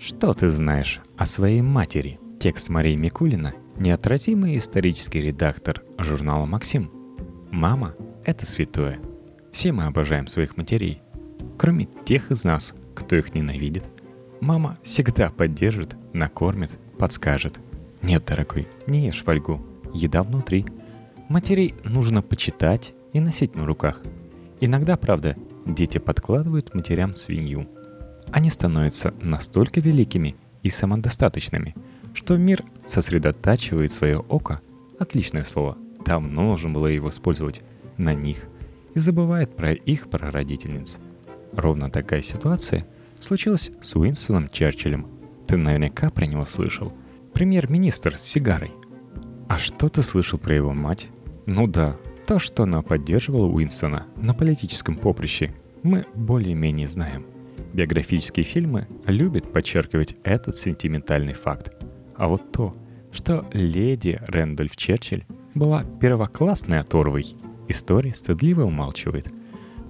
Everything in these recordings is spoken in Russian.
Что ты знаешь о своей матери? Текст Марии Микулина – неотразимый исторический редактор журнала «Максим». Мама – это святое. Все мы обожаем своих матерей. Кроме тех из нас, кто их ненавидит. Мама всегда поддержит, накормит, подскажет. Нет, дорогой, не ешь фольгу. Еда внутри. Матерей нужно почитать и носить на руках. Иногда, правда, дети подкладывают матерям свинью – они становятся настолько великими и самодостаточными, что мир сосредотачивает свое око, отличное слово, давно нужно было его использовать, на них и забывает про их прародительниц. Ровно такая ситуация случилась с Уинстоном Черчиллем. Ты наверняка про него слышал. Премьер-министр с сигарой. А что ты слышал про его мать? Ну да, то, что она поддерживала Уинстона на политическом поприще, мы более-менее знаем – Биографические фильмы любят подчеркивать этот сентиментальный факт. А вот то, что леди Рэндольф Черчилль была первоклассной оторвой, история стыдливо умалчивает.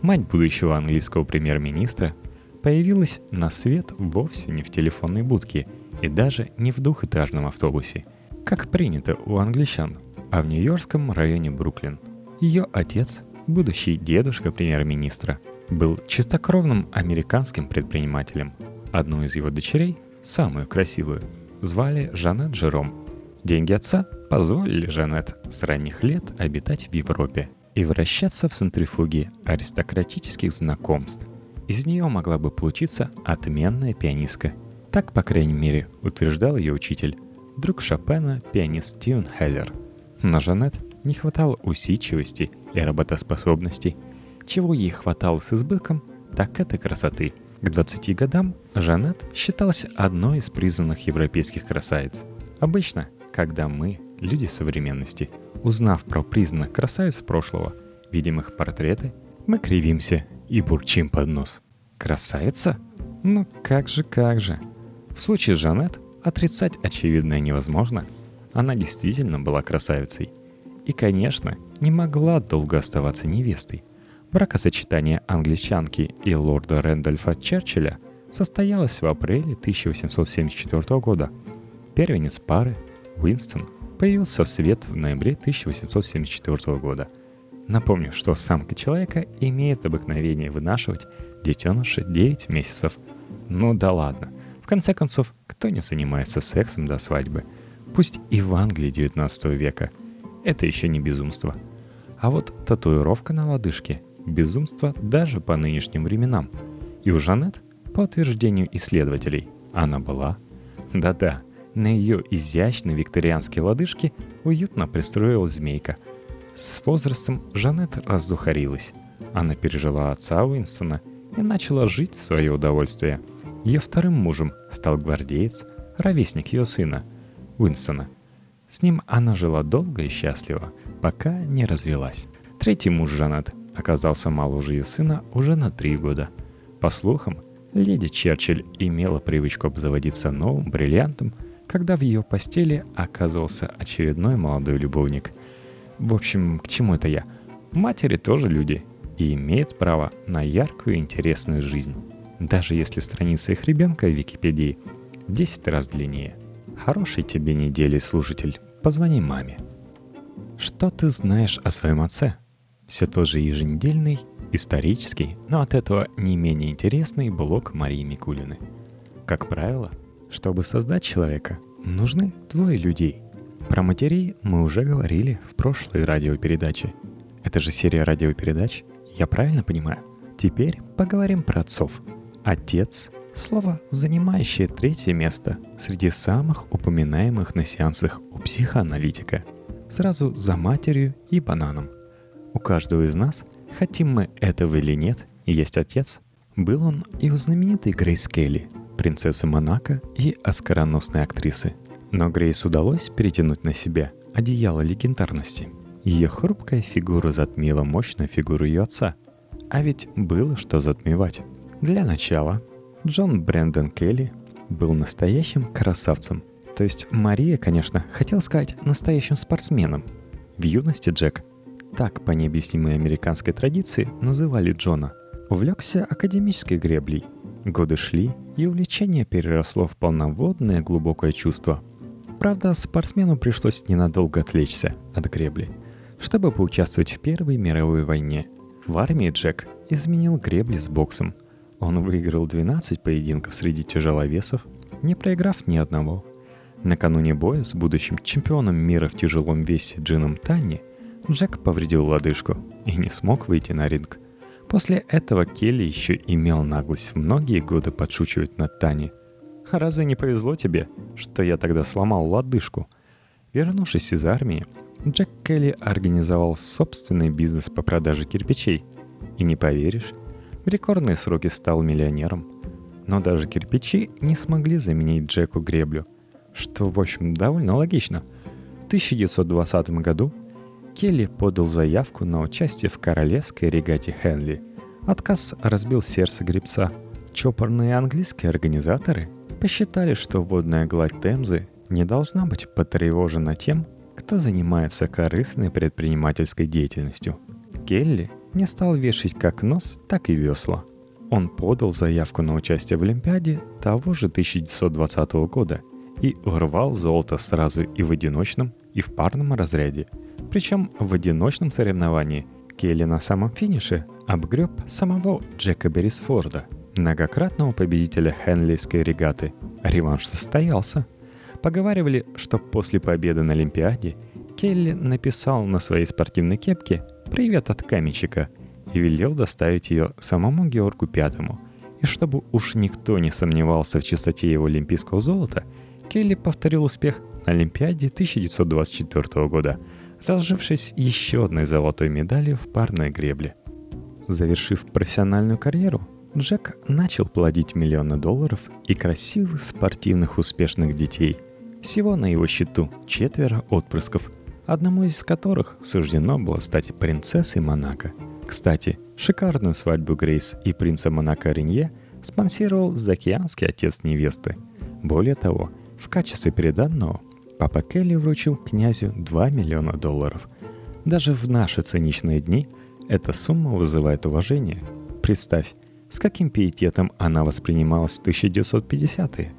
Мать будущего английского премьер-министра появилась на свет вовсе не в телефонной будке и даже не в двухэтажном автобусе, как принято у англичан, а в нью-йоркском районе Бруклин. Ее отец, будущий дедушка премьер-министра – был чистокровным американским предпринимателем. Одну из его дочерей, самую красивую, звали Жанет Жером. Деньги отца позволили Жанет с ранних лет обитать в Европе и вращаться в центрифуге аристократических знакомств. Из нее могла бы получиться отменная пианистка. Так, по крайней мере, утверждал ее учитель, друг Шопена, пианист Стивен Хеллер. Но Жанет не хватало усидчивости и работоспособности – чего ей хватало с избытком, так это красоты. К 20 годам Жанет считалась одной из признанных европейских красавиц. Обычно, когда мы, люди современности, узнав про признанных красавиц прошлого, видим их портреты, мы кривимся и бурчим под нос. Красавица? Ну как же, как же. В случае Жанет отрицать очевидное невозможно. Она действительно была красавицей. И, конечно, не могла долго оставаться невестой. Бракосочетание англичанки и лорда Рэндольфа Черчилля состоялось в апреле 1874 года. Первенец пары, Уинстон, появился в свет в ноябре 1874 года. Напомню, что самка человека имеет обыкновение вынашивать детеныша 9 месяцев. Ну да ладно. В конце концов, кто не занимается сексом до свадьбы? Пусть и в Англии 19 века. Это еще не безумство. А вот татуировка на лодыжке безумство даже по нынешним временам. И у Жанет, по утверждению исследователей, она была. Да-да, на ее изящной викторианской лодыжке уютно пристроилась змейка. С возрастом Жанет раздухарилась. Она пережила отца Уинстона и начала жить в свое удовольствие. Ее вторым мужем стал гвардеец, ровесник ее сына, Уинстона. С ним она жила долго и счастливо, пока не развелась. Третий муж Жанет оказался моложе ее сына уже на три года. По слухам, леди Черчилль имела привычку обзаводиться новым бриллиантом, когда в ее постели оказывался очередной молодой любовник. В общем, к чему это я? Матери тоже люди и имеют право на яркую и интересную жизнь, даже если страница их ребенка в Википедии в 10 раз длиннее. Хорошей тебе недели, слушатель. Позвони маме. Что ты знаешь о своем отце? Все тот же еженедельный, исторический, но от этого не менее интересный блог Марии Микулины. Как правило, чтобы создать человека, нужны двое людей. Про матерей мы уже говорили в прошлой радиопередаче. Это же серия радиопередач, я правильно понимаю? Теперь поговорим про отцов. Отец – слово, занимающее третье место среди самых упоминаемых на сеансах у психоаналитика, сразу за матерью и бананом – у каждого из нас, хотим мы этого или нет, есть отец. Был он и у знаменитой Грейс Келли, принцессы Монако и оскароносной актрисы. Но Грейс удалось перетянуть на себя одеяло легендарности. Ее хрупкая фигура затмила мощную фигуру ее отца. А ведь было что затмевать. Для начала, Джон Брэндон Келли был настоящим красавцем. То есть Мария, конечно, хотела сказать настоящим спортсменом. В юности Джек так по необъяснимой американской традиции называли Джона, увлекся академической греблей Годы шли, и увлечение переросло в полноводное глубокое чувство. Правда, спортсмену пришлось ненадолго отвлечься от гребли, чтобы поучаствовать в Первой мировой войне. В армии Джек изменил гребли с боксом. Он выиграл 12 поединков среди тяжеловесов, не проиграв ни одного. Накануне боя с будущим чемпионом мира в тяжелом весе Джином Танни Джек повредил лодыжку и не смог выйти на ринг – После этого Келли еще имел наглость многие годы подшучивать над Тани. «А разве не повезло тебе, что я тогда сломал лодыжку?» Вернувшись из армии, Джек Келли организовал собственный бизнес по продаже кирпичей. И не поверишь, в рекордные сроки стал миллионером. Но даже кирпичи не смогли заменить Джеку греблю, что, в общем, довольно логично. В 1920 году Келли подал заявку на участие в королевской регате Хенли. Отказ разбил сердце гребца. Чопорные английские организаторы посчитали, что водная гладь Темзы не должна быть потревожена тем, кто занимается корыстной предпринимательской деятельностью. Келли не стал вешать как нос, так и весла. Он подал заявку на участие в Олимпиаде того же 1920 года и урвал золото сразу и в одиночном, и в парном разряде – причем в одиночном соревновании Келли на самом финише обгреб самого Джека Беррисфорда, многократного победителя Хенлийской регаты. Реванш состоялся. Поговаривали, что после победы на Олимпиаде Келли написал на своей спортивной кепке «Привет от каменщика» и велел доставить ее самому Георгу Пятому. И чтобы уж никто не сомневался в чистоте его олимпийского золота, Келли повторил успех на Олимпиаде 1924 года – разжившись еще одной золотой медалью в парной гребле. Завершив профессиональную карьеру, Джек начал плодить миллионы долларов и красивых спортивных успешных детей. Всего на его счету четверо отпрысков, одному из которых суждено было стать принцессой Монако. Кстати, шикарную свадьбу Грейс и принца Монако Ренье спонсировал заокеанский отец невесты. Более того, в качестве приданного Папа Келли вручил князю 2 миллиона долларов. Даже в наши циничные дни эта сумма вызывает уважение. Представь, с каким пиететом она воспринималась в 1950-е.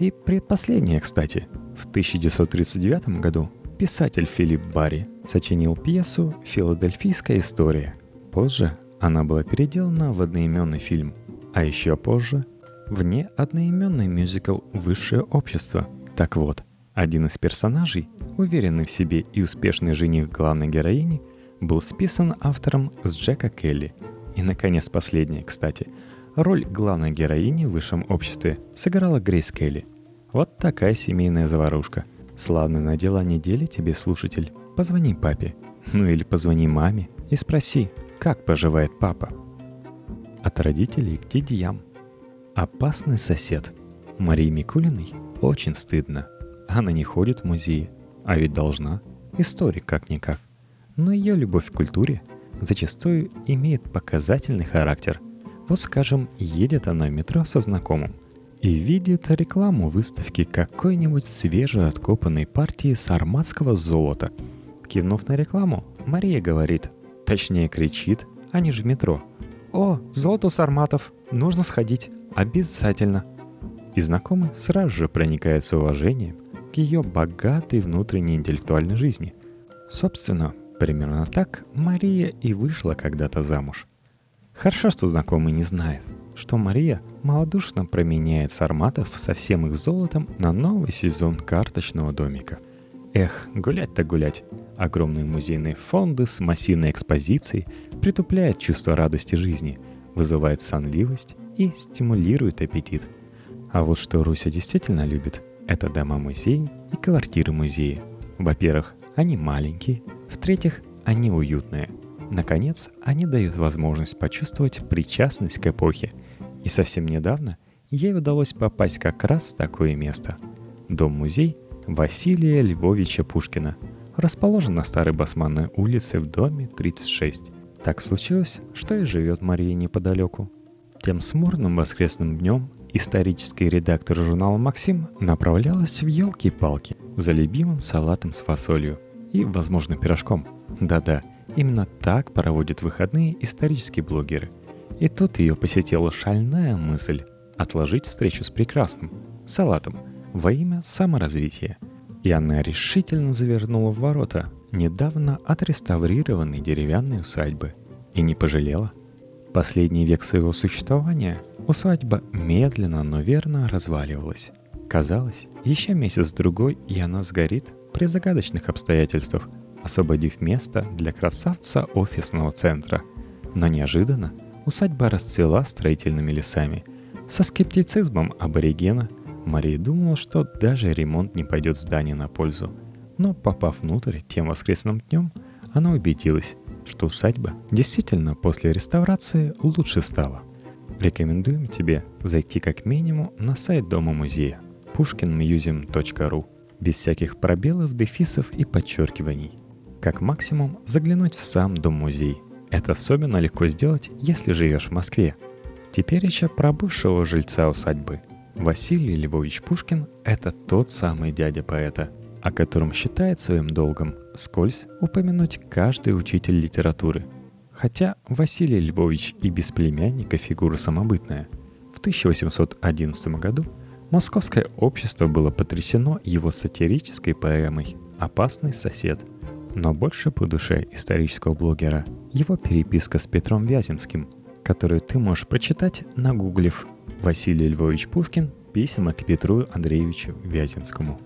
И предпоследнее, кстати, в 1939 году писатель Филипп Барри сочинил пьесу «Филадельфийская история». Позже она была переделана в одноименный фильм, а еще позже – вне одноименный мюзикл «Высшее общество». Так вот, один из персонажей, уверенный в себе и успешный жених главной героини, был списан автором с Джека Келли. И, наконец, последняя, кстати. Роль главной героини в высшем обществе сыграла Грейс Келли. Вот такая семейная заварушка. Славный на дела недели тебе, слушатель. Позвони папе. Ну или позвони маме и спроси, как поживает папа. От родителей к дядям. Опасный сосед. Марии Микулиной очень стыдно – она не ходит в музеи, а ведь должна. Историк как-никак. Но ее любовь к культуре зачастую имеет показательный характер. Вот, скажем, едет она в метро со знакомым и видит рекламу выставки какой-нибудь свежеоткопанной партии сарматского золота. Кивнув на рекламу, Мария говорит, точнее кричит, они же в метро. «О, золото сарматов! Нужно сходить! Обязательно!» И знакомый сразу же проникается уважением ее богатой внутренней интеллектуальной жизни. Собственно, примерно так Мария и вышла когда-то замуж. Хорошо, что знакомый не знает, что Мария малодушно променяет сарматов со всем их золотом на новый сезон карточного домика. Эх, гулять-то гулять. Огромные музейные фонды с массивной экспозицией притупляют чувство радости жизни, вызывает сонливость и стимулирует аппетит. А вот что Руся действительно любит – это дома-музей и квартиры-музеи. Во-первых, они маленькие. В-третьих, они уютные. Наконец, они дают возможность почувствовать причастность к эпохе. И совсем недавно ей удалось попасть как раз в такое место. Дом-музей Василия Львовича Пушкина расположен на Старой Басманной улице в доме 36. Так случилось, что и живет Мария неподалеку. Тем смурным воскресным днем исторический редактор журнала «Максим» направлялась в елки-палки за любимым салатом с фасолью и, возможно, пирожком. Да-да, именно так проводят выходные исторические блогеры. И тут ее посетила шальная мысль. отложить встречу с прекрасным, салатом, во имя саморазвития. И она решительно завернула в ворота недавно отреставрированной деревянной усадьбы. И не пожалела. Последний век своего существования усадьба медленно, но верно разваливалась. Казалось, еще месяц-другой, и она сгорит при загадочных обстоятельствах, освободив место для красавца офисного центра. Но неожиданно усадьба расцвела строительными лесами. Со скептицизмом аборигена Мария думала, что даже ремонт не пойдет зданию на пользу. Но попав внутрь тем воскресным днем, она убедилась, что усадьба действительно после реставрации лучше стала. Рекомендуем тебе зайти как минимум на сайт Дома-музея pushkinmuseum.ru без всяких пробелов, дефисов и подчеркиваний. Как максимум заглянуть в сам Дом-музей. Это особенно легко сделать, если живешь в Москве. Теперь еще про бывшего жильца усадьбы. Василий Львович Пушкин – это тот самый дядя поэта, о котором считает своим долгом скользь упомянуть каждый учитель литературы. Хотя Василий Львович и без племянника фигура самобытная. В 1811 году Московское общество было потрясено его сатирической поэмой «Опасный сосед», но больше по душе исторического блогера его переписка с Петром Вяземским, которую ты можешь прочитать, нагуглив Василий Львович Пушкин «Письма к Петру Андреевичу Вяземскому».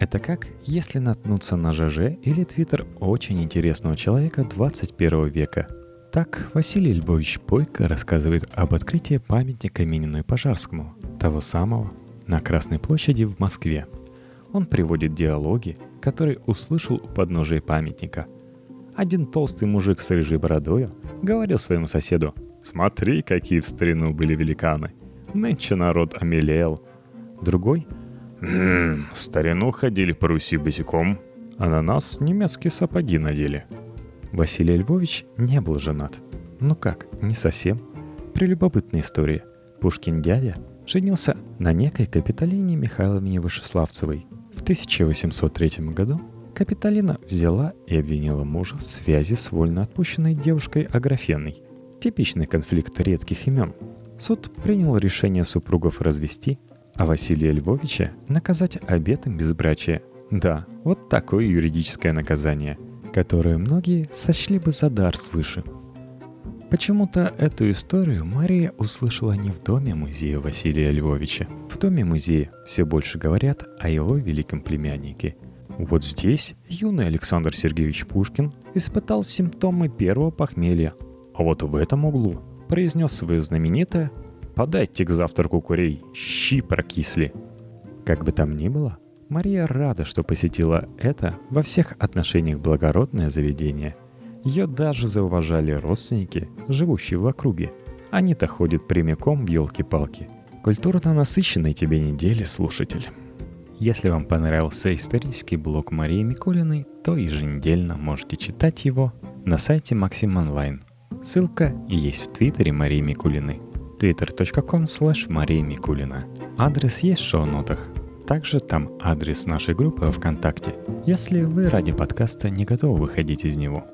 Это как, если наткнуться на ЖЖ или Твиттер очень интересного человека 21 века. Так Василий Львович Бойко рассказывает об открытии памятника Минину и Пожарскому, того самого, на Красной площади в Москве. Он приводит диалоги, которые услышал у подножия памятника. Один толстый мужик с рыжей бородою говорил своему соседу «Смотри, какие в старину были великаны! Нынче народ омелел!» Другой «Ммм, старину ходили по Руси босиком, а на нас немецкие сапоги надели». Василий Львович не был женат. Ну как, не совсем. Прелюбопытная история. Пушкин дядя женился на некой Капитолине Михайловне Вышеславцевой. В 1803 году Капитолина взяла и обвинила мужа в связи с вольно отпущенной девушкой Аграфеной. Типичный конфликт редких имен. Суд принял решение супругов развести, а Василия Львовича наказать обетом безбрачия. Да, вот такое юридическое наказание, которое многие сочли бы за дар свыше – Почему-то эту историю Мария услышала не в доме музея Василия Львовича. В доме музея все больше говорят о его великом племяннике. Вот здесь юный Александр Сергеевич Пушкин испытал симптомы первого похмелья. А вот в этом углу произнес свое знаменитое «Подайте к завтраку курей, щи прокисли». Как бы там ни было, Мария рада, что посетила это во всех отношениях благородное заведение – ее даже зауважали родственники, живущие в округе. Они-то ходят прямиком в елки-палки. Культурно насыщенной тебе недели, слушатель. Если вам понравился исторический блог Марии Микулиной, то еженедельно можете читать его на сайте Максим Онлайн. Ссылка есть в твиттере Марии Микулиной twitter.com slash Мария Микулина. Адрес есть в шоу-нотах. Также там адрес нашей группы ВКонтакте, если вы ради подкаста не готовы выходить из него –